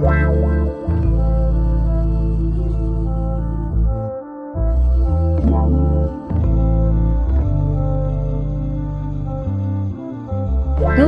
Wow.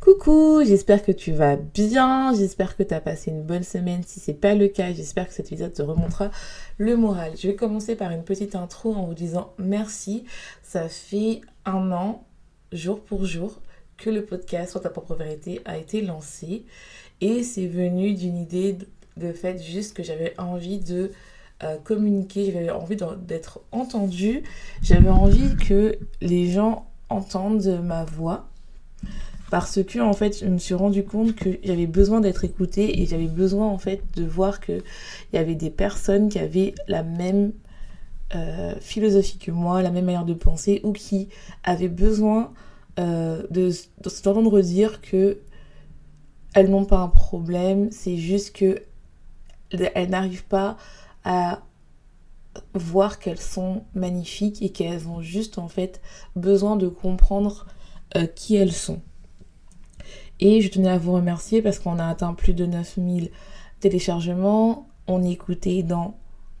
Coucou, j'espère que tu vas bien, j'espère que tu as passé une bonne semaine. Si c'est pas le cas, j'espère que cet épisode te remontera le moral. Je vais commencer par une petite intro en vous disant merci. Ça fait un an, jour pour jour, que le podcast sur ta propre vérité a été lancé et c'est venu d'une idée de fait juste que j'avais envie de euh, communiquer, j'avais envie d'être entendue, j'avais envie que les gens entendent ma voix parce que en fait je me suis rendu compte que j'avais besoin d'être écoutée et j'avais besoin en fait de voir que il y avait des personnes qui avaient la même euh, philosophie que moi, la même manière de penser ou qui avaient besoin euh, de, de s'entendre dire que elles n'ont pas un problème, c'est juste que elles n'arrivent pas à voir qu'elles sont magnifiques et qu'elles ont juste en fait besoin de comprendre euh, qui elles sont. Et je tenais à vous remercier parce qu'on a atteint plus de 9000 téléchargements. On est écouté dans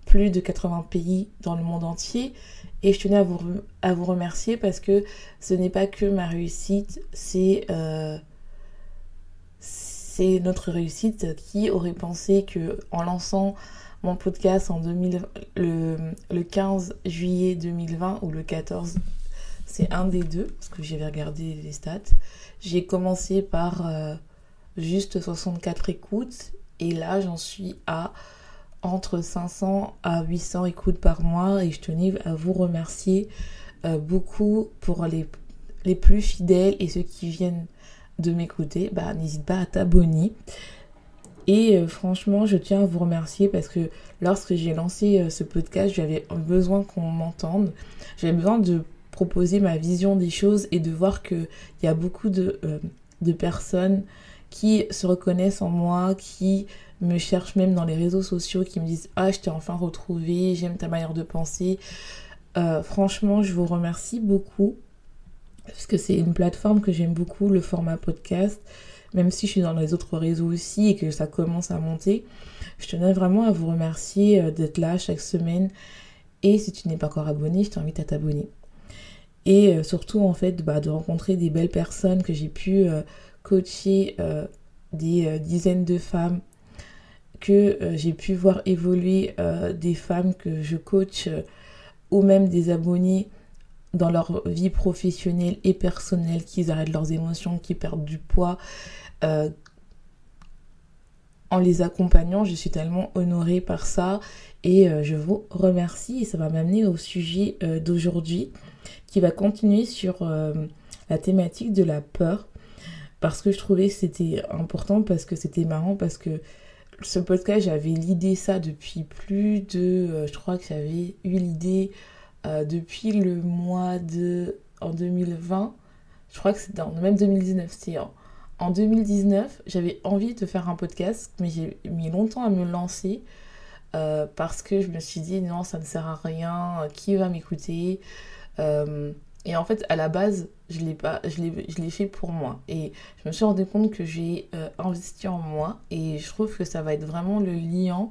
plus de 80 pays dans le monde entier. Et je tenais à vous, à vous remercier parce que ce n'est pas que ma réussite, c'est euh, c'est notre réussite. Qui aurait pensé que en lançant mon podcast en 2000, le, le 15 juillet 2020 ou le 14, c'est un des deux, parce que j'avais regardé les stats, j'ai commencé par euh, juste 64 écoutes et là j'en suis à entre 500 à 800 écoutes par mois et je tenais à vous remercier euh, beaucoup pour les, plus fidèles et ceux qui viennent de m'écouter. Bah, n'hésite pas à t'abonner. Et euh, franchement, je tiens à vous remercier parce que lorsque j'ai lancé ce podcast, j'avais besoin qu'on m'entende. J'avais besoin de proposer ma vision des choses et de voir qu'il y a beaucoup de, euh, de personnes qui se reconnaissent en moi, qui me cherchent même dans les réseaux sociaux, qui me disent Ah, je t'ai enfin retrouvé, j'aime ta manière de penser. Euh, franchement, je vous remercie beaucoup parce que c'est une plateforme que j'aime beaucoup, le format podcast, même si je suis dans les autres réseaux aussi et que ça commence à monter. Je tenais vraiment à vous remercier euh, d'être là chaque semaine. Et si tu n'es pas encore abonné, je t'invite à t'abonner et euh, surtout en fait bah, de rencontrer des belles personnes que j'ai pu euh, coacher euh, des dizaines de femmes que j'ai pu voir évoluer des femmes que je coach ou même des abonnés dans leur vie professionnelle et personnelle, qu'ils arrêtent leurs émotions, qui perdent du poids. en les accompagnant, je suis tellement honorée par ça et je vous remercie et ça va m'amener au sujet d'aujourd'hui qui va continuer sur euh, la thématique de la peur. Parce que je trouvais que c'était important parce que c'était marrant parce que ce podcast j'avais l'idée ça depuis plus de euh, je crois que j'avais eu l'idée euh, depuis le mois de en 2020 je crois que c'était en même 2019 c'était en, en 2019 j'avais envie de faire un podcast mais j'ai mis longtemps à me lancer parce que je me suis dit non ça ne sert à rien qui va m'écouter? Euh, et en fait, à la base, je l'ai pas, je l'ai fait pour moi. Et je me suis rendu compte que j'ai euh, investi en moi. Et je trouve que ça va être vraiment le liant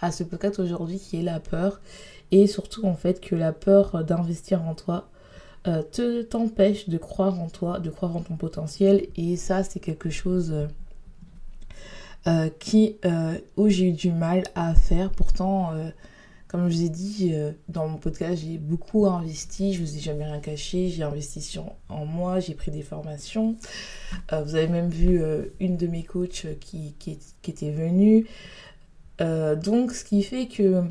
à ce podcast aujourd'hui qui est la peur. Et surtout, en fait, que la peur d'investir en toi euh, te t'empêche de croire en toi, de croire en ton potentiel. Et ça, c'est quelque chose qui, où j'ai eu du mal à faire. Pourtant, comme je vous ai dit euh, dans mon podcast, j'ai beaucoup investi, je vous ai jamais rien caché, j'ai investi en moi, j'ai pris des formations. Euh, vous avez même vu euh, une de mes coachs qui, était venue. donc, ce qui fait que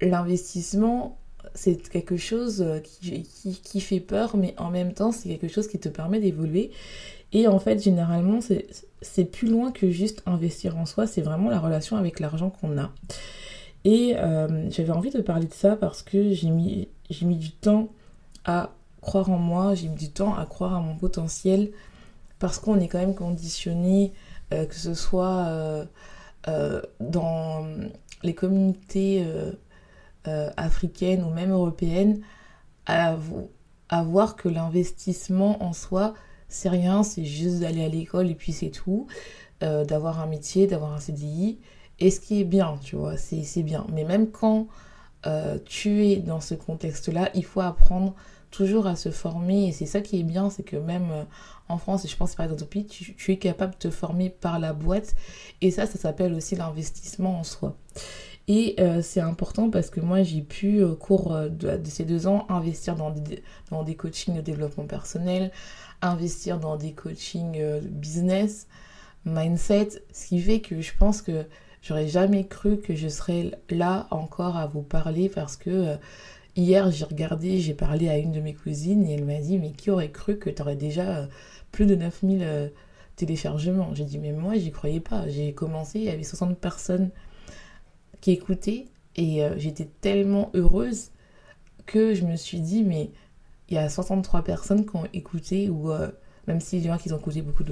l'investissement, c'est quelque chose qui, fait peur, mais en même temps, c'est quelque chose qui te permet d'évoluer. Et en fait, généralement, c'est plus loin que juste investir en soi, c'est vraiment la relation avec l'argent qu'on a. Et euh, j'avais envie de parler de ça parce que j'ai mis, mis du temps à croire en moi, j'ai mis du temps à croire à mon potentiel parce qu'on est quand même conditionné, euh, que ce soit euh, dans les communautés africaines ou même européennes, à, à voir que l'investissement en soi, c'est rien, c'est juste d'aller à l'école et puis c'est tout, d'avoir un métier, d'avoir un CDI. Et ce qui est bien, tu vois, c'est bien. Mais même quand euh, tu es dans ce contexte-là, il faut apprendre toujours à se former. Et c'est ça qui est bien, c'est que même euh, en France, et je pense par exemple au pays, tu, es capable de te former par la boîte. Et ça, ça s'appelle aussi l'investissement en soi. Et euh, c'est important parce que moi, j'ai pu, au cours de, ces deux ans, investir dans des, dans des coachings de développement personnel, investir dans des coachings business, mindset, ce qui fait que je pense que J'aurais jamais cru que je serais là encore à vous parler parce que euh, hier j'ai regardé, j'ai parlé à une de mes cousines et elle m'a dit mais qui aurait cru que tu aurais déjà euh, plus de 9000 euh, téléchargements? J'ai dit mais moi j'y croyais pas. J'ai commencé, il y avait 60 personnes qui écoutaient et j'étais tellement heureuse que je me suis dit mais il y a 63 personnes qui ont écouté ou même s'il y en a qui ont écouté beaucoup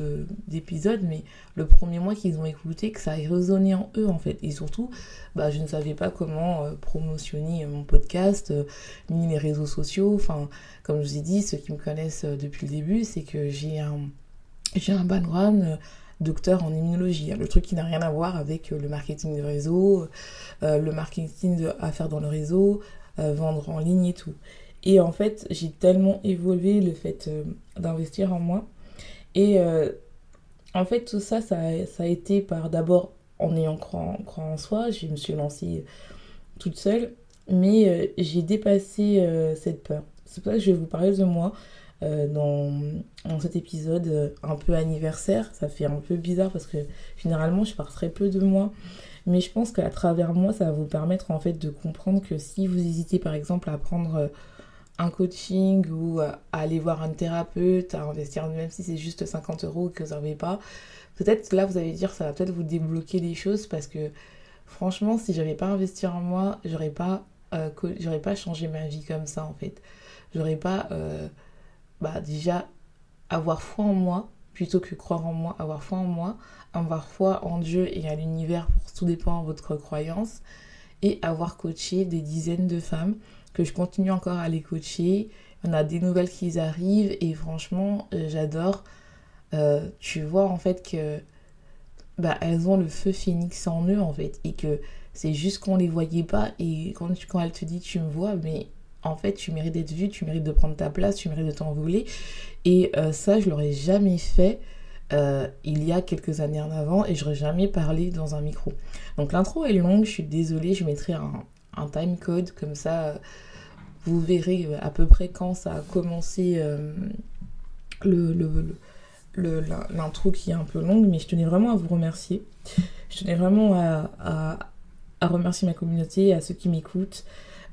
d'épisodes, mais le premier mois qu'ils ont écouté, que ça a résonné en eux en fait. Et surtout, bah, je ne savais pas comment euh, promotionner mon podcast, euh, ni les réseaux sociaux. Enfin, comme je vous ai dit, ceux qui me connaissent euh, depuis le début, c'est que j'ai un, un background docteur en immunologie. Le truc qui n'a rien à voir avec le marketing de réseau, le marketing à faire dans le réseau, vendre en ligne et tout. Et en fait, j'ai tellement évolué le fait euh, d'investir en moi. Et euh, en fait, tout ça, ça, a été par d'abord en ayant croire, en soi. Je me suis lancée toute seule. Mais euh, j'ai dépassé cette peur. C'est pour ça que je vais vous parler de moi dans, dans, cet épisode un peu anniversaire. Ça fait un peu bizarre parce que généralement, je parle très peu de moi. Mais je pense qu'à travers moi, ça va vous permettre en fait de comprendre que si vous hésitez par exemple à prendre un coaching ou à aller voir un thérapeute, à investir, même si c'est juste 50 euros que vous n'avez pas, peut-être là vous allez dire ça va peut-être vous débloquer des choses parce que franchement, si j'avais pas investi en moi, j'aurais pas, euh, j'aurais pas changé ma vie comme ça en fait. J'aurais pas euh, bah, déjà avoir foi en moi plutôt que croire en moi, avoir foi en moi, avoir foi en Dieu et à l'univers pour tout dépend de votre croyance et avoir coaché des dizaines de femmes que je continue encore à les coacher. On a des nouvelles qui arrivent et franchement, euh, j'adore. Euh, tu vois en fait que bah, elles ont le feu phénix en eux en fait et que c'est juste qu'on les voyait pas et quand, elle te dit tu me vois mais en fait tu mérites d'être vue, tu mérites de prendre ta place, tu mérites de t'envoler et euh, ça je l'aurais jamais fait il y a quelques années en avant et j'aurais jamais parlé dans un micro. Donc l'intro est longue, je suis désolée, je mettrai un, un time code comme ça vous verrez euh, à peu près quand ça a commencé euh, le, l'intro qui est un peu longue, mais je tenais vraiment à vous remercier. Je tenais vraiment à, remercier ma communauté, à ceux qui m'écoutent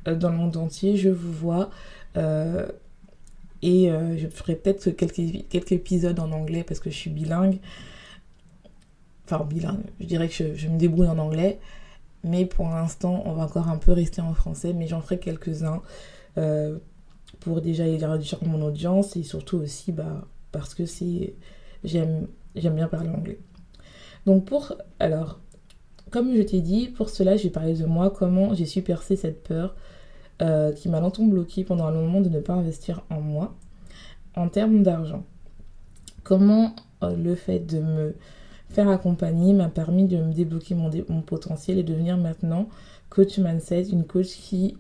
euh, dans le monde entier. Je vous vois. et je ferai peut-être quelques, quelques épisodes en anglais parce que je suis bilingue. Enfin, bilingue. Je dirais que je me débrouille en anglais. Mais pour l'instant, on va encore un peu rester en français. Mais j'en ferai quelques-uns. Euh, pour déjà réduire mon audience et surtout aussi bah, parce que c'est j'aime j'aime bien parler anglais. Donc pour alors comme je t'ai dit, pour cela, je vais parler de moi, comment j'ai su percer cette peur euh, qui m'a longtemps bloquée pendant un moment de ne pas investir en moi en termes d'argent. Comment euh, le fait de me faire accompagner m'a permis de me débloquer mon, potentiel et devenir maintenant coach mindset, une coach qui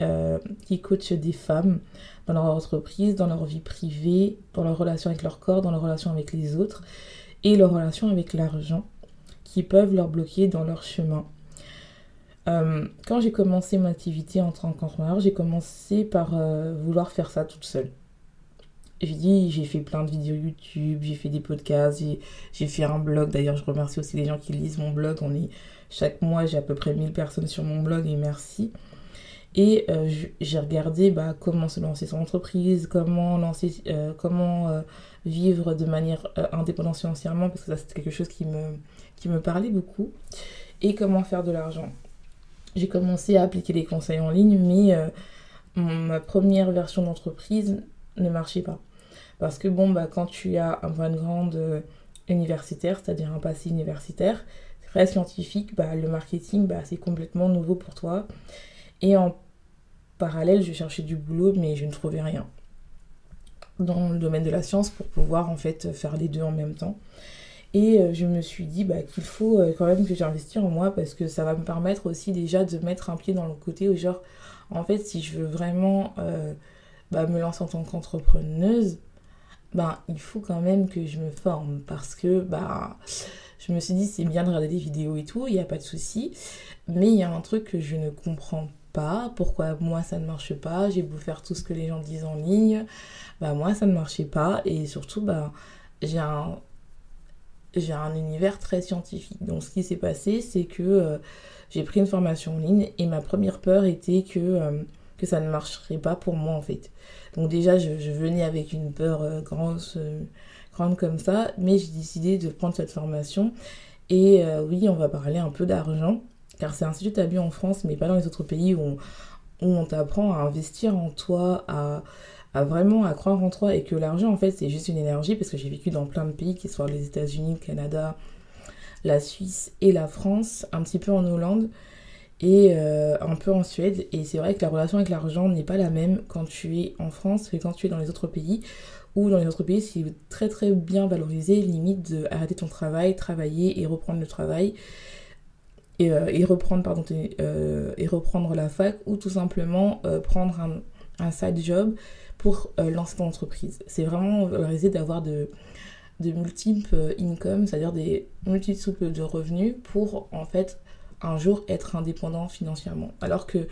euh, qui coachent des femmes dans leur entreprise, dans leur vie privée, dans leur relation avec leur corps, dans leur relation avec les autres et leur relation avec l'argent qui peuvent leur bloquer dans leur chemin. quand j'ai commencé mon activité en tant qu'entrepreneur, j'ai commencé par vouloir faire ça toute seule j'ai dit, j'ai fait plein de vidéos YouTube, j'ai fait des podcasts, j'ai fait un blog. D'ailleurs, je remercie aussi les gens qui lisent mon blog. On est, chaque mois, j'ai à peu près 1000 personnes sur mon blog et merci. Et euh, j'ai regardé bah, comment se lancer son entreprise, comment, lancer, euh, comment euh, vivre de manière indépendante financièrement, parce que ça c'était quelque chose qui me, qui me parlait beaucoup, et comment faire de l'argent. J'ai commencé à appliquer les conseils en ligne, mais ma première version d'entreprise ne marchait pas. Parce que bon, bah, quand tu as un background euh, universitaire, c'est-à-dire un passé universitaire, très scientifique, bah, le marketing, bah, c'est complètement nouveau pour toi. Et en parallèle, je cherchais du boulot, mais je ne trouvais rien dans le domaine de la science pour pouvoir en fait faire les deux en même temps. Et euh, je me suis dit bah, qu'il faut euh, quand même que j'investisse en moi parce que ça va me permettre aussi déjà de mettre un pied dans le côté où genre, en fait, si je veux vraiment bah, me lancer en tant qu'entrepreneuse, ben, il faut quand même que je me forme parce que bah, je me suis dit c'est bien de regarder des vidéos et tout, il n'y a pas de souci, mais il y a un truc que je ne comprends pas, pourquoi moi ça ne marche pas, j'ai beau faire tout ce que les gens disent en ligne, bah moi ça ne marchait pas. Et surtout bah j'ai un j'ai un univers très scientifique. Donc ce qui s'est passé c'est que euh, j'ai pris une formation en ligne et ma première peur était que euh, que ça ne marcherait pas pour moi en fait. Donc déjà, je, venais avec une peur euh, grande, euh, grande comme ça, mais j'ai décidé de prendre cette formation. Et euh, oui, on va parler un peu d'argent, car c'est un sujet tabou en France, mais pas dans les autres pays où on, t'apprend à investir en toi, à, à, vraiment à croire en toi, et que l'argent, en fait, c'est juste une énergie, parce que j'ai vécu dans plein de pays, qui soient les États-Unis, le Canada, la Suisse et la France, un petit peu en Hollande et euh, un peu en Suède. Et c'est vrai que la relation avec l'argent n'est pas la même quand tu es en France que quand tu es dans les autres pays. Ou dans les autres pays, c'est très très bien valorisé, limite de arrêter ton travail, travailler et reprendre le travail. Et, euh, reprendre pardon euh, et reprendre la fac ou tout simplement prendre un, un, side job pour lancer ton entreprise. C'est vraiment valorisé d'avoir de, de multiples income, c'est-à-dire des multiples de revenus pour en fait un jour être indépendant financièrement. Alors que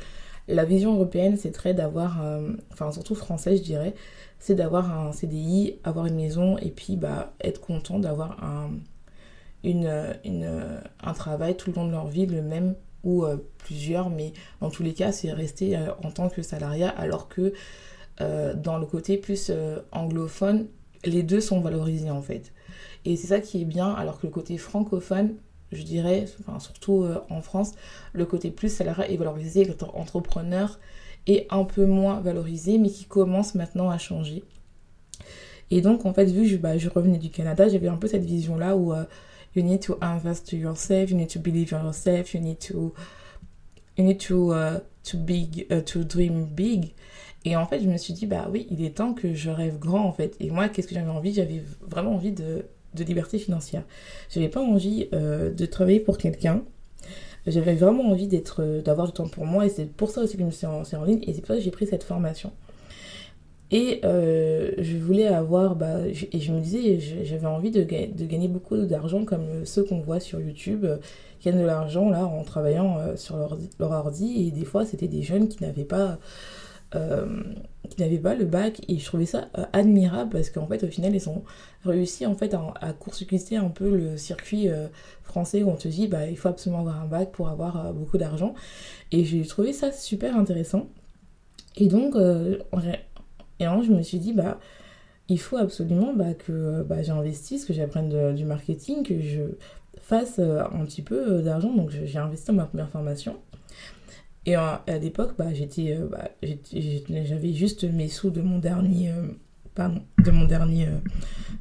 la vision européenne, c'est très d'avoir, euh, enfin surtout français je dirais, c'est d'avoir un CDI, avoir une maison et puis bah, être content d'avoir un, un travail tout le long de leur vie, le même ou euh, plusieurs, mais dans tous les cas, c'est rester euh, en tant que salariat alors que dans le côté plus anglophone, les deux sont valorisés en fait. Et c'est ça qui est bien, alors que le côté francophone, je dirais, enfin, surtout euh, en France, le côté plus salariat est valorisé, l'entrepreneur est un peu moins valorisé, mais qui commence maintenant à changer. Et donc, en fait, vu que je, bah, revenais du Canada, j'avais un peu cette vision-là où euh, you need to invest in yourself, you need to believe in yourself, you need to, you need to, uh, to, big, to dream big. Et en fait, je me suis dit, bah oui, il est temps que je rêve grand, en fait. Et moi, qu'est-ce que j'avais envie? J'avais vraiment envie de de liberté financière. J'avais pas envie euh, de travailler pour quelqu'un. J'avais vraiment envie d'être, euh, d'avoir du temps pour moi et c'est pour ça aussi que je me suis lancée en ligne et c'est pour ça que j'ai pris cette formation. Et euh, je voulais avoir, bah, et je me disais, j'avais envie de, gagner beaucoup d'argent comme ceux qu'on voit sur YouTube, qui gagnent de l'argent là en travaillant sur leur, leur ordi. Et des fois, c'était des jeunes qui n'avaient pas qui n'avaient pas le bac et je trouvais ça euh, admirable parce qu'en fait au final ils ont réussi en fait à, à court-circuiter un peu le circuit euh, français où on te dit bah il faut absolument avoir un bac pour avoir beaucoup d'argent et j'ai trouvé ça super intéressant et donc et alors je me suis dit bah il faut absolument bah, que bah, j'investisse, que j'apprenne du marketing, que je fasse un petit peu d'argent. Donc j'ai investi dans ma première formation. Et à, l'époque, bah, j'étais, euh, bah, j'avais juste mes sous de mon dernier, euh, de mon dernier euh,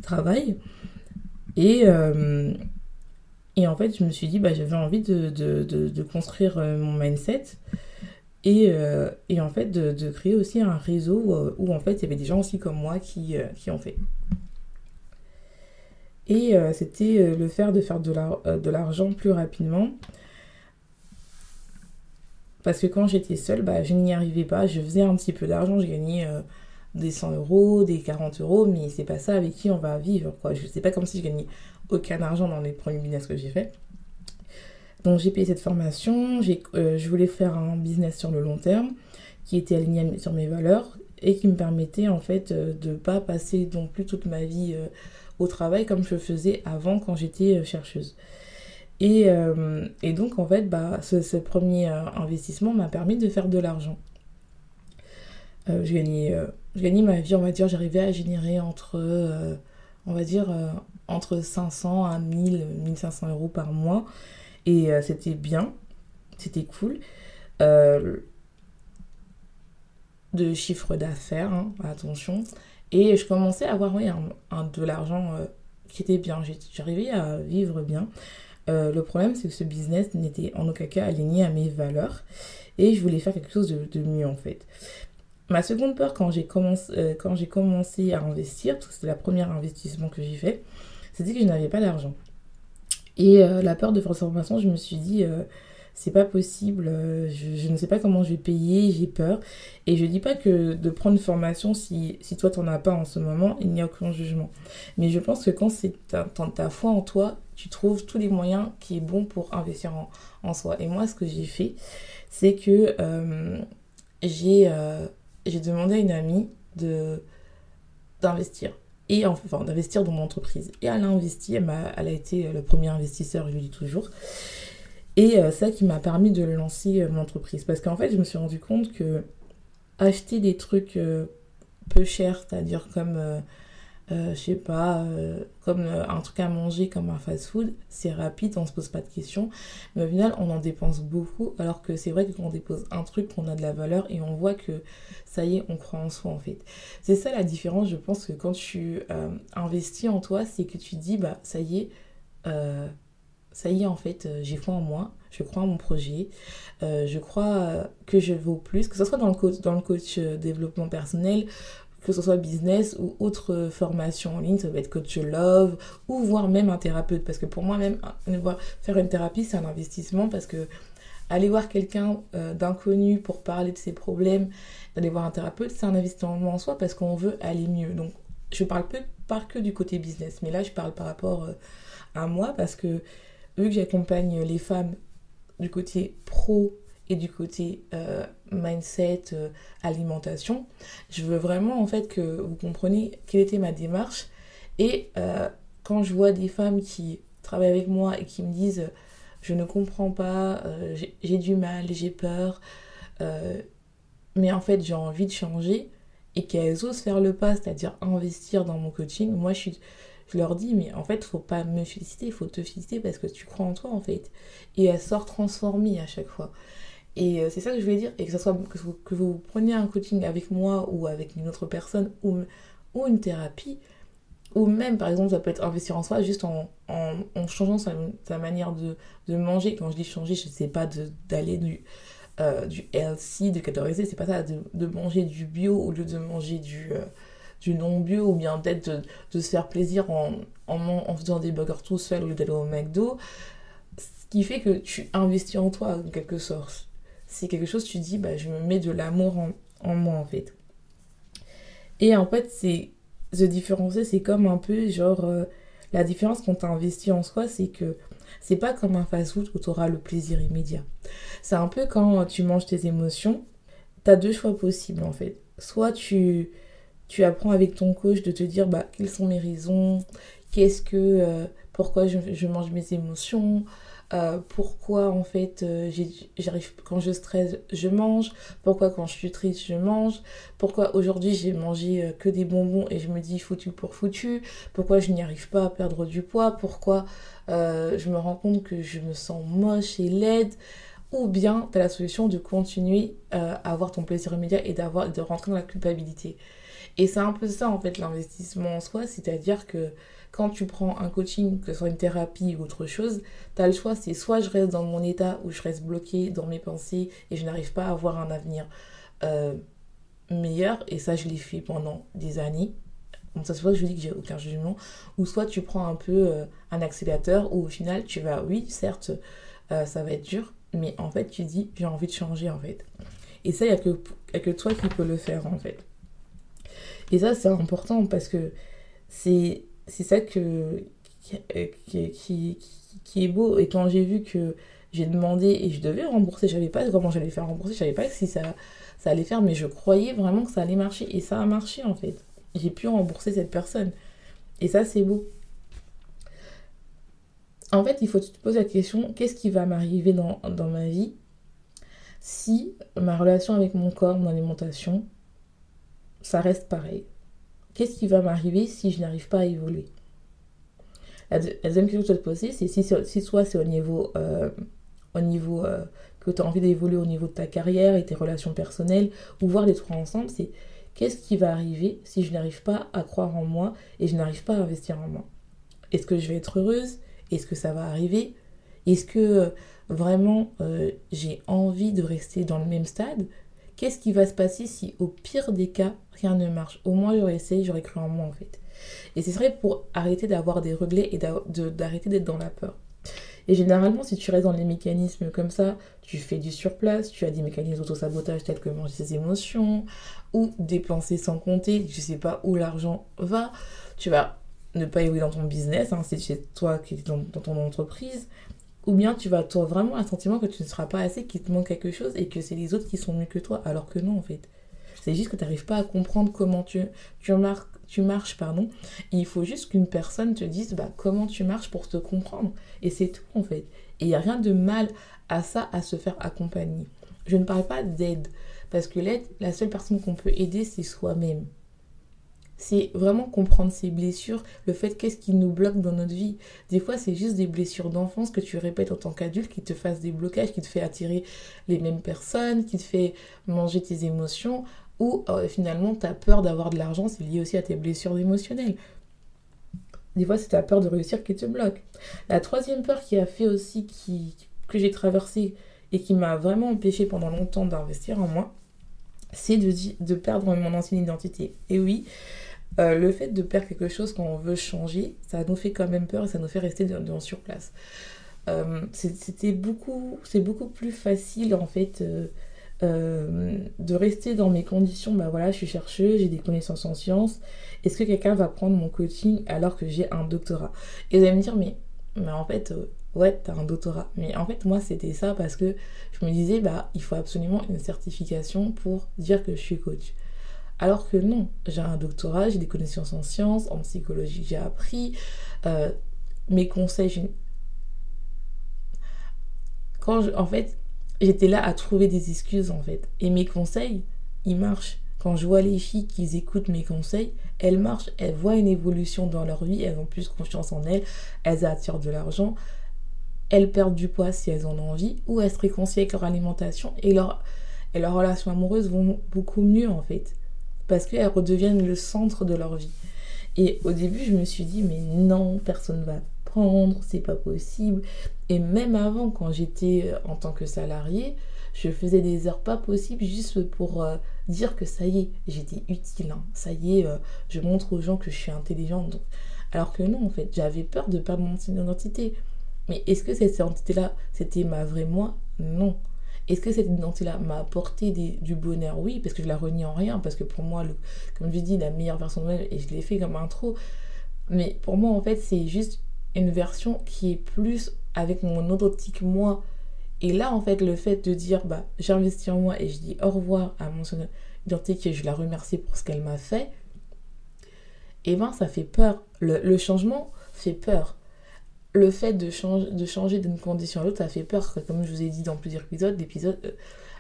travail. Et, et en fait, je me suis dit, bah, j'avais envie de, de, de, construire mon mindset et, et en fait de, créer aussi un réseau où, en fait il y avait des gens aussi comme moi qui, qui ont fait. Et c'était le faire de faire de l'argent plus rapidement parce que quand j'étais seule, bah, je n'y arrivais pas. Je faisais un petit peu d'argent, j'ai gagné euh, des 100 euros, des 40 euros, mais c'est pas ça avec qui on va vivre. Quoi. Je sais pas comme si je gagnais aucun argent dans les premiers business que j'ai fait. Donc j'ai payé cette formation, euh, je voulais faire un business sur le long terme qui était aligné sur mes valeurs et qui me permettait en fait euh, de ne pas passer non plus toute ma vie au travail comme je faisais avant quand j'étais chercheuse. Et, donc en fait, bah, ce, premier investissement m'a permis de faire de l'argent. je, gagnais, je gagnais ma vie, on va dire, j'arrivais à générer entre, on va dire, entre 500 à 1000, 1500 euros par mois. Et euh, c'était bien, c'était cool. Euh, de chiffre d'affaires, hein, attention. Et je commençais à avoir un, de l'argent euh, qui était bien. J'arrivais à vivre bien. Le problème, c'est que ce business n'était en aucun cas aligné à mes valeurs. Et je voulais faire quelque chose de, mieux, en fait. Ma seconde peur quand j'ai commencé, quand commencé à investir, parce que c'était le premier investissement que j'ai fait, c'était que je n'avais pas d'argent. Et euh, la peur de faire formation, je me suis dit, euh, c'est pas possible, euh, je, ne sais pas comment je vais payer, j'ai peur. Et je dis pas que de prendre une formation, si, si toi t'en as pas en ce moment, il n'y a aucun jugement. Mais je pense que quand c'est ta, ta, foi en toi, tu trouves tous les moyens qui est bon pour investir en, en soi. Et moi, ce que j'ai fait, c'est que j'ai j'ai demandé à une amie d'investir et enfin d'investir dans mon entreprise. Et elle a investi, elle a, elle a été le premier investisseur, je le dis toujours. Et euh, ça qui m'a permis de lancer euh, mon entreprise. Parce qu'en fait, je me suis rendu compte que acheter des trucs euh, peu chers, c'est-à-dire comme euh, je sais pas, comme un truc à manger, comme un fast-food, c'est rapide, on se pose pas de questions. Mais au final, on en dépense beaucoup, alors que c'est vrai que quand on dépose un truc, on a de la valeur et on voit que ça y est, on croit en soi en fait. C'est ça la différence, je pense que quand tu investis en toi, c'est que tu dis, bah ça y est, ça y est en fait, j'ai foi en moi, je crois en mon projet, je crois que je vaux plus, que ce soit dans le coach, dans le coach développement personnel que ce soit business ou autre formation en ligne, ça va être coach love ou voire même un thérapeute. Parce que pour moi, même faire une thérapie, c'est un investissement parce que aller voir quelqu'un euh, d'inconnu pour parler de ses problèmes, d'aller voir un thérapeute, c'est un investissement en soi parce qu'on veut aller mieux. Donc, je parle peu, pas que du côté business, mais là, je parle par rapport euh, à moi parce que vu que j'accompagne les femmes du côté pro et du côté euh, mindset, euh, alimentation. Je veux vraiment en fait que vous compreniez quelle était ma démarche. Et euh, quand je vois des femmes qui travaillent avec moi et qui me disent je ne comprends pas, j'ai du mal, j'ai peur, mais en fait j'ai envie de changer et qu'elles osent faire le pas, c'est-à-dire investir dans mon coaching, moi je suis je leur dis mais en fait faut pas me féliciter il faut te féliciter parce que tu crois en toi en fait et elles sortent transformées à chaque fois et euh, c'est ça que je voulais dire. Et que, ce soit, que, vous, preniez un coaching avec moi ou avec une autre personne ou, une thérapie, ou même par exemple ça peut être investir en soi juste en, changeant sa, manière de, manger. Quand je dis changer, je ne sais pas d'aller du, euh, du healthy, de catégoriser, c'est pas ça, de, de, manger du bio au lieu de manger du, euh, du non bio ou bien peut-être de, de, se faire plaisir en, en, en faisant des burgers tout seul lieu d'aller au McDo. Ce qui fait que tu investis en toi en quelque sorte c'est quelque chose, tu dis, bah, je me mets de l'amour en, moi, en fait. Et en fait, c'est se différencier, c'est comme un peu genre euh, la différence quand tu investi en soi, c'est que c'est pas comme un fast-food où tu auras le plaisir immédiat. C'est un peu quand tu manges tes émotions, tu as deux choix possibles en fait. Soit tu tu apprends avec ton coach de te dire bah quelles sont mes raisons, qu'est-ce que euh, pourquoi je, mange mes émotions, euh, pourquoi en fait euh, j'arrive quand je stresse je mange, pourquoi quand je suis triste je mange, pourquoi aujourd'hui j'ai mangé que des bonbons et je me dis foutu pour foutu, pourquoi je n'y arrive pas à perdre du poids, pourquoi je me rends compte que je me sens moche et laide, ou bien tu as la solution de continuer à avoir ton plaisir immédiat et d'avoir de rentrer dans la culpabilité. Et c'est un peu ça en fait l'investissement en soi, c'est-à-dire que quand tu prends un coaching, que ce soit une thérapie ou autre chose, tu as le choix, c'est soit je reste dans mon état ou je reste bloqué dans mes pensées et je n'arrive pas à avoir un avenir euh, meilleur, et ça je l'ai fait pendant des années. Donc ça voit que je dis que j'ai aucun jugement, ou soit tu prends un peu euh, un accélérateur où au final tu vas, oui, certes, euh, ça va être dur, mais en fait tu dis j'ai envie de changer en fait. Et ça, il n'y a, a, que toi qui peux le faire en fait. Et ça, c'est important parce que c'est ça que, qui, qui, qui, est beau. Et quand j'ai vu que j'ai demandé et je devais rembourser. Je savais pas comment j'allais faire rembourser, je savais pas si ça, ça allait faire, mais je croyais vraiment que ça allait marcher. Et ça a marché en fait. J'ai pu rembourser cette personne. Et ça, c'est beau. En fait, il faut que tu te poses la question, qu'est-ce qui va m'arriver dans, ma vie si ma relation avec mon corps, mon alimentation, ça reste pareil? Qu'est-ce qui va m'arriver si je n'arrive pas à évoluer? La, deuxième question que tu te poser, c'est si, si soit c'est au niveau, euh, euh, que tu as envie d'évoluer au niveau de ta carrière et tes relations personnelles, ou voir les trois ensemble, c'est qu'est-ce qui va arriver si je n'arrive pas à croire en moi et je n'arrive pas à investir en moi? Est-ce que je vais être heureuse? Est-ce que ça va arriver? Est-ce que euh, vraiment j'ai envie de rester dans le même stade? Qu'est-ce qui va se passer si au pire des cas rien ne marche? Au moins j'aurais essayé, j'aurais cru en moi en fait. Et ce serait pour arrêter d'avoir des regrets et d'arrêter d'être dans la peur. Et généralement, si tu restes dans les mécanismes comme ça, tu fais du surplace, tu as des mécanismes d'auto-sabotage tels que manger ses émotions ou dépenser sans compter, tu sais pas où l'argent va, tu vas ne pas évoluer dans ton business, hein, c'est chez toi qui es dans, ton entreprise, ou bien tu vas avoir vraiment un sentiment que tu ne seras pas assez, qu'il te manque quelque chose et que c'est les autres qui sont mieux que toi, alors que non en fait. C'est juste que tu n'arrives pas à comprendre comment tu, tu marches, pardon. il faut juste qu'une personne te dise bah, comment tu marches pour te comprendre. Et c'est tout en fait. Et il n'y a rien de mal à ça, à se faire accompagner. Je ne parle pas d'aide, parce que l'aide, la seule personne qu'on peut aider, c'est soi-même. C'est vraiment comprendre ses blessures, le fait qu'est-ce qui nous bloque dans notre vie. Des fois, c'est juste des blessures d'enfance que tu répètes en tant qu'adulte qui te fassent des blocages, qui te fait attirer les mêmes personnes, qui te fait manger tes émotions, ou euh, finalement, ta peur d'avoir de l'argent, c'est lié aussi à tes blessures émotionnelles. Des fois, c'est ta peur de réussir qui te bloque. La troisième peur qui a fait aussi que j'ai traversée et qui m'a vraiment empêché pendant longtemps d'investir en moi, c'est de perdre mon ancienne identité. Et oui, euh, le fait de perdre quelque chose quand on veut changer, ça nous fait quand même peur et ça nous fait rester dans, sur place. Euh, c'était beaucoup, c'est beaucoup plus facile en fait euh, de rester dans mes conditions. Bah voilà, je suis chercheuse, j'ai des connaissances en sciences. Est-ce que quelqu'un va prendre mon coaching alors que j'ai un doctorat? Et vous allez me dire, mais, mais en fait, ouais, t'as un doctorat. Mais en fait, moi, c'était ça parce que je me disais, bah, il faut absolument une certification pour dire que je suis coach. Alors que non, j'ai un doctorat, j'ai des connaissances en sciences, en psychologie, j'ai appris. Euh, mes conseils, quand en fait, j'étais là à trouver des excuses en fait. Et mes conseils, ils marchent. Quand je vois les filles qui écoutent mes conseils, elles marchent, elles voient une évolution dans leur vie, elles ont plus confiance en elles, elles attirent de l'argent, elles perdent du poids si elles en ont envie, ou elles se réconcilient avec leur alimentation et leur, et leurs relations amoureuses vont beaucoup mieux en fait parce qu'elles redeviennent le centre de leur vie. Et au début, je me suis dit, mais non, personne ne va prendre, c'est pas possible. Et même avant, quand j'étais euh, en tant que salarié, je faisais des heures pas possibles juste pour euh, dire que ça y est, j'étais utile. Hein. Ça y est, euh, je montre aux gens que je suis intelligente. Alors que non, en fait, j'avais peur de perdre mon identité. Mais est-ce que cette identité-là, c'était ma vraie moi? Non. Est-ce que cette identité-là m'a apporté du bonheur? Oui, parce que je la renie en rien, parce que pour moi, le, comme je dis, la meilleure version de moi, et je l'ai fait comme intro, mais pour moi, en fait, c'est juste une version qui est plus avec mon authentique moi. Et là, en fait, le fait de dire, bah, j'investis en moi et je dis au revoir à mon identité, et je la remercie pour ce qu'elle m'a fait, et eh ben, ça fait peur. le changement fait peur le fait de, de changer d'une condition à l'autre, ça fait peur. Comme je vous ai dit dans plusieurs épisodes, euh,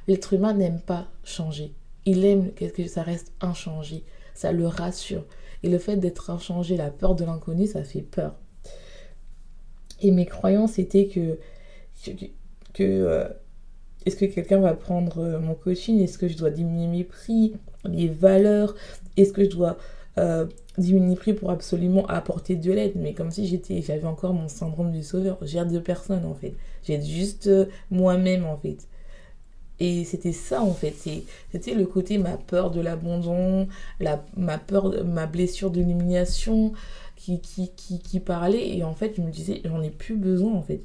l'être humain n'aime pas changer. Il aime que ça reste inchangé. Ça le rassure. Et le fait d'être inchangé, la peur de l'inconnu, ça fait peur. Et mes croyances étaient que, que, euh, est-ce que quelqu'un va prendre euh, mon coaching? Est-ce que je dois diminuer mes prix, les valeurs? Est-ce que je dois euh, diminuer prix pour absolument apporter de l'aide, mais comme si j'étais, j'avais encore mon syndrome du sauveur. J'ai deux personnes en fait. J'ai juste euh, moi-même en fait. Et c'était ça en fait. C'était le côté ma peur de l'abandon, la, ma peur, ma blessure de l'humiliation qui, qui, qui, qui parlait. Et en fait, je me disais, j'en ai plus besoin en fait.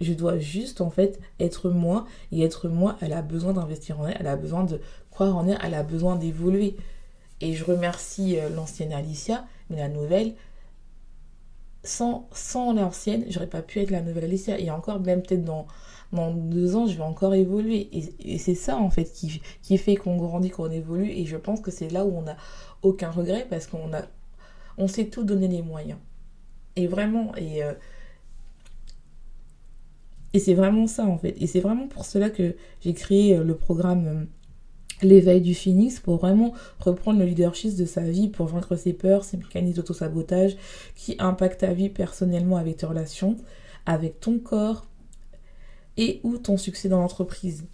Je dois juste en fait être moi. Et être moi, elle a besoin d'investir en elle, elle a besoin de croire en elle, elle a besoin d'évoluer. Et je remercie euh, l'ancienne Alicia, mais la nouvelle, sans, sans l'ancienne, j'aurais pas pu être la nouvelle Alicia. Et encore, même peut-être dans, dans deux ans, je vais encore évoluer. Et, c'est ça, en fait, qui, qui fait qu'on grandit, qu'on évolue. Et je pense que c'est là où on n'a aucun regret parce qu'on a, on s'est tout donné les moyens. Et vraiment, et, euh, et c'est vraiment ça, en fait. Et c'est vraiment pour cela que j'ai créé euh, le programme L'éveil du phoenix pour vraiment reprendre le leadership de sa vie, pour vaincre ses peurs, ses mécanismes d'auto-sabotage qui impactent ta vie personnellement avec tes relations, avec ton corps, et ou ton succès dans l'entreprise.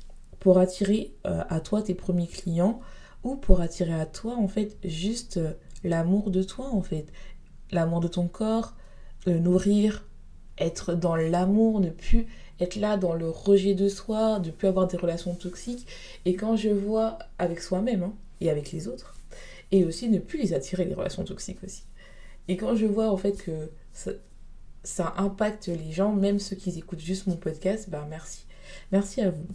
Pour attirer euh, à toi tes premiers clients ou pour attirer à toi en fait juste euh, l'amour de toi en fait. L'amour de ton corps le nourrir être dans l'amour ne plus être là dans le rejet de soi ne plus avoir des relations toxiques et quand je vois avec soi-même hein, et avec les autres et aussi ne plus les attirer les relations toxiques aussi et quand je vois en fait que ça impacte les gens, même ceux qui écoutent juste mon podcast, ben merci. Merci à vous.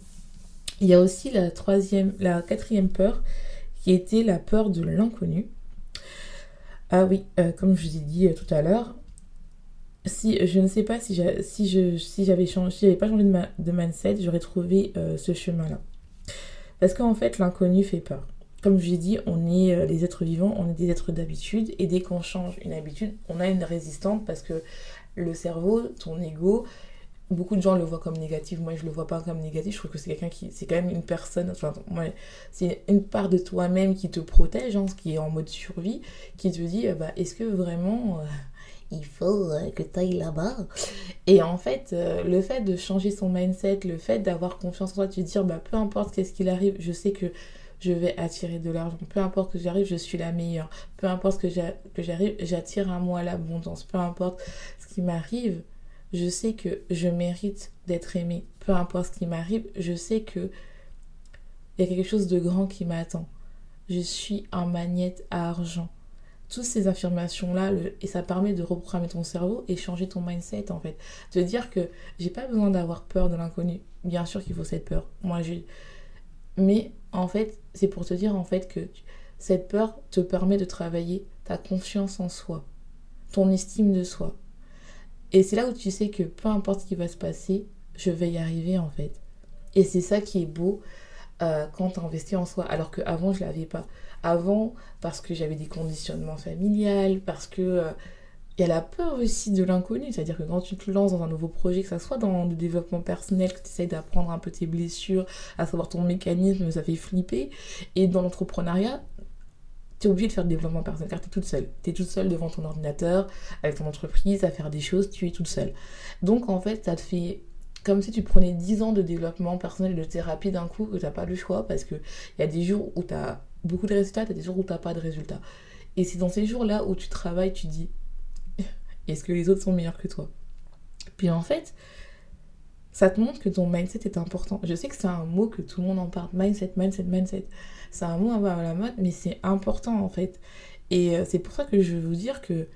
Il y a aussi la troisième, la quatrième peur qui était la peur de l'inconnu. Ah oui, euh, comme je vous ai dit euh, tout à l'heure, si je ne sais pas si j'avais changé, si pas changé de, mindset, j'aurais trouvé euh, ce chemin-là. Parce qu'en fait, l'inconnu fait peur. Comme je l'ai dit, on est les êtres vivants, on est des êtres d'habitude, et dès qu'on change une habitude, on a une résistance parce que le cerveau, ton ego, beaucoup de gens le voient comme négatif. Moi, je le vois pas comme négatif. Je trouve que c'est quelqu'un qui, c'est quand même une personne. C'est une part de toi-même qui te protège, hein, qui est en mode survie, qui te dit, euh, bah, est-ce que vraiment euh, il faut euh, que tu ailles là-bas Et en fait, le fait de changer son mindset, le fait d'avoir confiance en toi, de te dire, bah, peu importe qu'est-ce qu'il arrive, je sais que je vais attirer de l'argent. Peu importe que j'arrive, je suis la meilleure. Peu importe que j'arrive, j'attire à moi l'abondance. Peu importe ce qui m'arrive, je sais que je mérite d'être aimée. Peu importe ce qui m'arrive, je sais que il y a quelque chose de grand qui m'attend. Je suis un magnète à argent. Toutes ces affirmations-là, et ça permet de reprogrammer ton cerveau et changer ton mindset en fait. De dire que j'ai pas besoin d'avoir peur de l'inconnu. Bien sûr qu'il faut cette peur. Moi, j'ai. Mais en fait, c'est pour te dire en fait que cette peur te permet de travailler ta confiance en soi, ton estime de soi. Et c'est là où tu sais que peu importe ce qui va se passer, je vais y arriver en fait. Et c'est ça qui est beau euh, quand tu investis en soi, alors qu'avant je l'avais pas. Avant, parce que j'avais des conditionnements familiales, parce que euh, il y a la peur aussi de l'inconnu, c'est-à-dire que quand tu te lances dans un nouveau projet, que ce soit dans le développement personnel, que tu essayes d'apprendre un peu tes blessures, à savoir ton mécanisme, ça fait flipper. Et dans l'entrepreneuriat, tu es obligé de faire le développement personnel car tu es toute seule. Tu es toute seule devant ton ordinateur, avec ton entreprise, à faire des choses, tu es toute seule. Donc en fait, ça te fait comme si tu prenais 10 ans de développement personnel et de thérapie d'un coup, que tu n'as pas le choix parce qu'il y a des jours où tu as beaucoup de résultats, tu as des jours où tu n'as pas de résultats. Et c'est dans ces jours-là où tu travailles, tu dis est-ce que les autres sont meilleurs que toi? Puis en fait, ça te montre que ton mindset est important. Je sais que c'est un mot que tout le monde en parle. Mindset, mindset, mindset. C'est un mot à la mode, mais c'est important en fait. Et euh, c'est pour ça que je veux vous dire que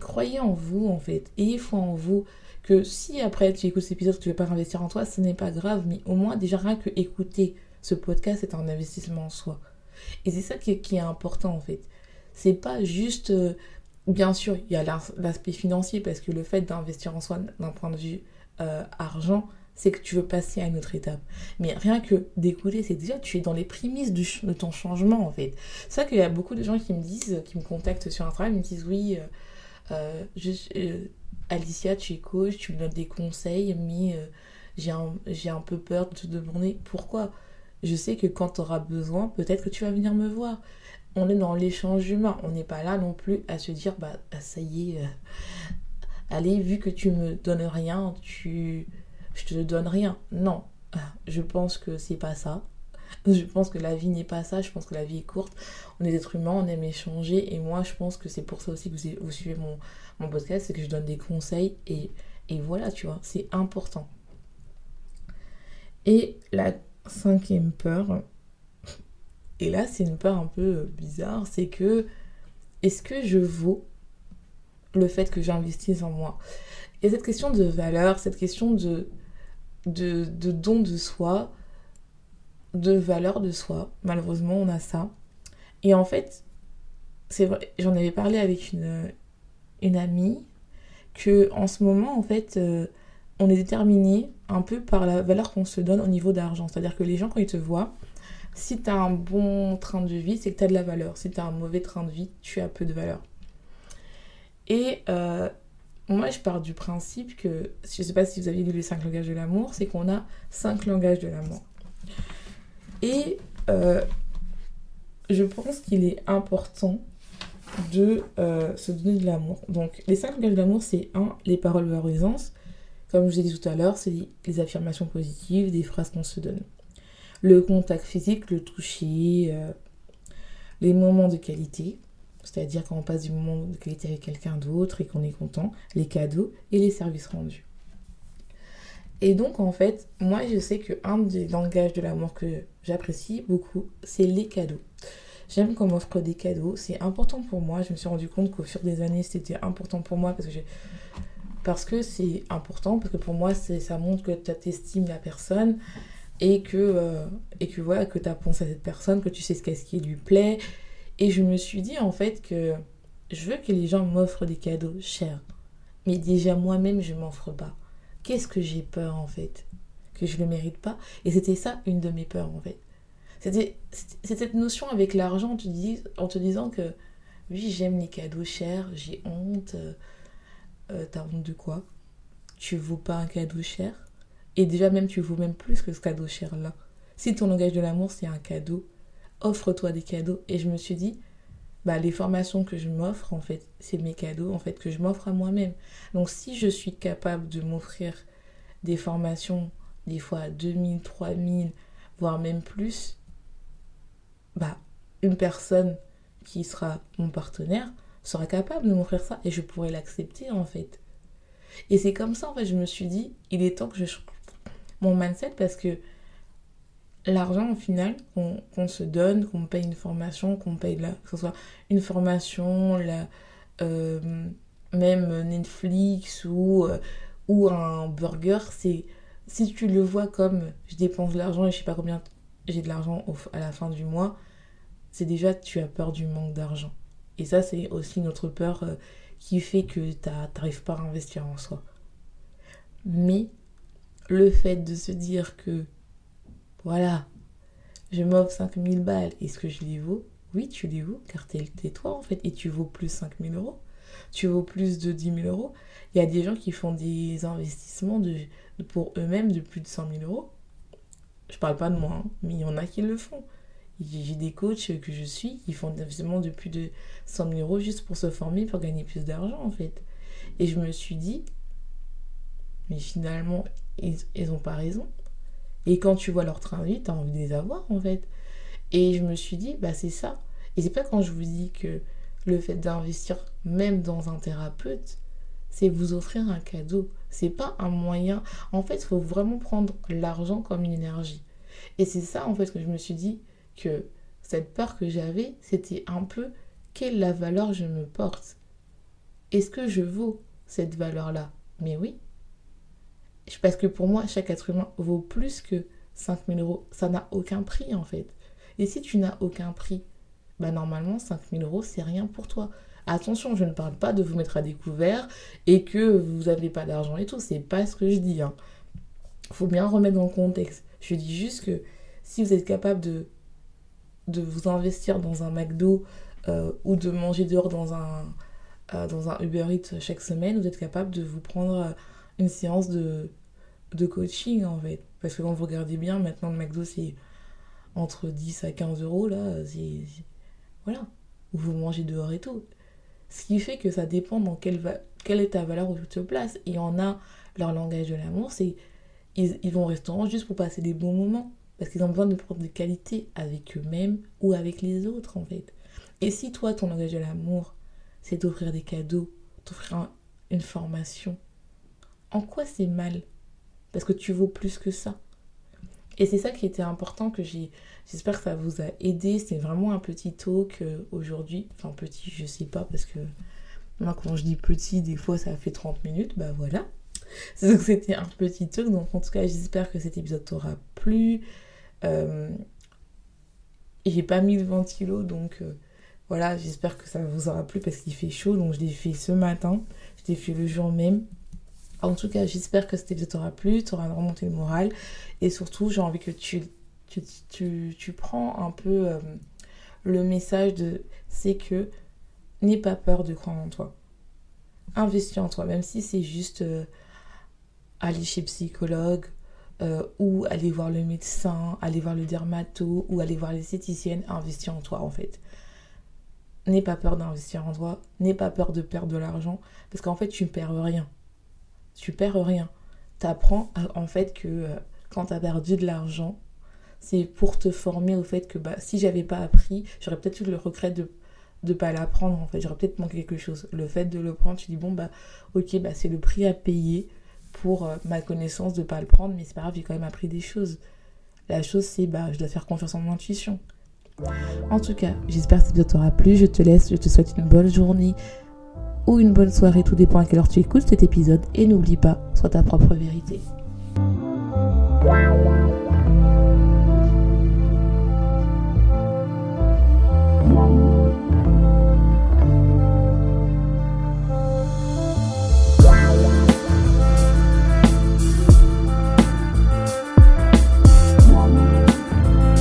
croyez en vous en fait. Ayez foi en vous. Que si après tu écoutes cet épisode, tu ne veux pas investir en toi, ce n'est pas grave. Mais au moins, déjà rien que écouter ce podcast, c'est un investissement en soi. Et c'est ça qui est, important en fait. C'est pas juste. Euh, Bien sûr, il y a l'aspect financier parce que le fait d'investir en soi d'un point de vue euh, argent, c'est que tu veux passer à une autre étape. Mais rien que d'écouter, c'est déjà, tu es dans les prémices de ton changement en fait. C'est ça qu'il y a beaucoup de gens qui me disent, qui me contactent sur Instagram, ils me disent oui, euh, euh, Alicia, tu es coach, tu me donnes des conseils, mais j'ai un, un, peu peur de te demander pourquoi. Je sais que quand tu auras besoin, peut-être que tu vas venir me voir on est dans l'échange humain. On n'est pas là non plus à se dire, bah, bah ça y est, euh, allez, vu que tu me donnes rien, tu, je te donne rien. Non, je pense que c'est pas ça. Je pense que la vie n'est pas ça. Je pense que la vie est courte. On est des êtres humains, on aime échanger. Et moi, je pense que c'est pour ça aussi que vous, suivez mon, mon podcast, c'est que je donne des conseils. Et, et voilà, tu vois, c'est important. Et la cinquième peur, et là, c'est une peur un peu bizarre, c'est que est-ce que je vaux le fait que j'investisse en moi? Et cette question de valeur, cette question de, de, de don de soi, de valeur de soi, malheureusement, on a ça. Et en fait, c'est vrai, j'en avais parlé avec une, une amie que en ce moment, en fait, euh, on est déterminé un peu par la valeur qu'on se donne au niveau d'argent. C'est-à-dire que les gens, quand ils te voient, si tu as un bon train de vie, c'est que tu as de la valeur. Si tu as un mauvais train de vie, tu as peu de valeur. Et euh, moi, je pars du principe que, je ne sais pas si vous avez lu les 5 langages de l'amour, c'est qu'on a 5 langages de l'amour. Et euh, je pense qu'il est important de euh, se donner de l'amour. Donc, les 5 langages de l'amour, c'est 1, les paroles valorisantes. Comme je l'ai dit tout à l'heure, c'est les affirmations positives, des phrases qu'on se donne. Le contact physique, le toucher, euh, les moments de qualité, c'est-à-dire quand on passe du moment de qualité avec quelqu'un d'autre et qu'on est content, les cadeaux et les services rendus. Et donc en fait, moi je sais que un des langages de l'amour que j'apprécie beaucoup, c'est les cadeaux. J'aime qu'on m'offre des cadeaux, c'est important pour moi. Je me suis rendu compte qu'au fur des années, c'était important pour moi parce que j'ai parce que c'est important, parce que pour moi, ça montre que tu estimes la personne et que, euh, et que voilà, que tu as pensé à cette personne, que tu sais ce qu'est-ce qui lui plaît. Et je me suis dit en fait que je veux que les gens m'offrent des cadeaux chers. Mais déjà moi-même, je m'offre pas. Qu'est-ce que j'ai peur en fait? Que je ne le mérite pas? Et c'était ça une de mes peurs en fait. C'était cette notion avec l'argent en, en te disant que oui, j'aime les cadeaux chers, j'ai honte. Euh, euh, t'as honte de quoi? Tu vaux pas un cadeau cher? Et déjà même tu vaux même plus que ce cadeau cher là. Si ton langage de l'amour c'est un cadeau, offre-toi des cadeaux. Et je me suis dit, bah les formations que je m'offre en fait, c'est mes cadeaux en fait que je m'offre à moi-même. Donc si je suis capable de m'offrir des formations des fois à 2000, 3000, voire même plus, bah une personne qui sera mon partenaire sera capable de m'offrir ça et je pourrais l'accepter en fait. Et c'est comme ça en fait, je me suis dit, il est temps que je change mon mindset parce que l'argent au final qu'on se donne, qu'on paye une formation, qu'on paye là, que ce soit une formation, la, euh, même Netflix ou, euh, ou un burger, c'est si tu le vois comme je dépense de l'argent et je sais pas combien j'ai de l'argent à la fin du mois, c'est déjà tu as peur du manque d'argent. Et ça, c'est aussi notre peur euh, qui fait que tu n'arrives pas à investir en soi. Mais le fait de se dire que, voilà, je m'offre 5000 balles, est-ce que je les vaux? Oui, tu les vaux, car t'es toi en fait, et tu vaux plus 5000 euros. Tu vaux plus de 10 000 euros. Il y a des gens qui font des investissements de, pour eux-mêmes de plus de 100 000 euros. Je parle pas de moi, hein, mais il y en a qui le font. J'ai des coachs que je suis qui font investissements de plus de 100 000 euros juste pour se former, pour gagner plus d'argent en fait. Et je me suis dit, mais finalement, ils n'ont pas raison. Et quand tu vois leur train de vie, tu as envie de les avoir en fait. Et je me suis dit, bah c'est ça. Et c'est pas quand je vous dis que le fait d'investir même dans un thérapeute, c'est vous offrir un cadeau. C'est pas un moyen. En fait, il faut vraiment prendre l'argent comme une énergie. Et c'est ça en fait que je me suis dit, que cette peur que j'avais, c'était un peu quelle la valeur je me porte? Est-ce que je vaux cette valeur-là? Mais oui. Parce que pour moi, chaque être humain vaut plus que 5000 euros. Ça n'a aucun prix en fait. Et si tu n'as aucun prix, bah normalement 5000 euros c'est rien pour toi. Attention, je ne parle pas de vous mettre à découvert et que vous n'avez pas d'argent et tout. C'est pas ce que je dis. Hein. Faut bien remettre dans le contexte. Je dis juste que si vous êtes capable de de vous investir dans un McDo euh, ou de manger dehors dans un, euh, dans un Uber Eats chaque semaine, vous êtes capable de vous prendre euh, une séance de, de coaching en fait. Parce que quand vous regardez bien, maintenant le McDo c'est entre 10 à 15 euros là, c'est. Voilà. Ou vous mangez dehors et tout. Ce qui fait que ça dépend dans quelle, va... quelle est ta valeur où tu te places. Et en a leur langage de l'amour, c'est. Ils, ils vont au restaurant juste pour passer des bons moments. Parce qu'ils ont besoin de prendre des qualités avec eux-mêmes ou avec les autres en fait. Et si toi, ton langage de l'amour, c'est d'offrir des cadeaux, d'offrir une formation, en quoi c'est mal? Parce que tu vaux plus que ça. Et c'est ça qui était important que j'ai. J'espère que ça vous a aidé. C'est vraiment un petit talk euh, aujourd'hui. Enfin, petit, je sais pas, parce que moi, quand je dis petit, des fois ça fait 30 minutes. Bah voilà. C'était un petit talk. Donc en tout cas, j'espère que cet épisode t'aura plu. Euh, j'ai pas mis le ventilo, donc euh, voilà, j'espère que ça vous aura plu parce qu'il fait chaud. Donc je l'ai fait ce matin, je l'ai fait le jour même. En tout cas, j'espère que cet épisode t'aura plu, t'aura remonté le moral. Et surtout, j'ai envie que tu, prends un peu euh, le message de c'est que n'aie pas peur de croire en toi. Investis en toi, même si c'est juste aller chez psychologue euh, ou aller voir le médecin, aller voir le dermato ou aller voir l'esthéticienne, investis en toi en fait. N'aie pas peur d'investir en toi, n'aie pas peur de perdre de l'argent parce qu'en fait tu ne perds rien. Tu perds rien. Tu apprends en fait que quand tu as perdu de l'argent, c'est pour te former au fait que bah, si j'avais pas appris, j'aurais peut-être eu le regret de ne pas l'apprendre en fait, j'aurais peut-être manqué quelque chose. Le fait de le prendre, tu dis bon bah ok bah c'est le prix à payer pour euh, ma connaissance de pas le prendre, mais c'est pas grave, j'ai quand même appris des choses. La chose c'est bah je dois faire confiance en mon intuition. En tout cas, j'espère que ça t'aura plu. Je te laisse, je te souhaite une bonne journée ou une bonne soirée, tout dépend à quelle heure tu écoutes cet épisode. Et n'oublie pas, sois ta propre vérité.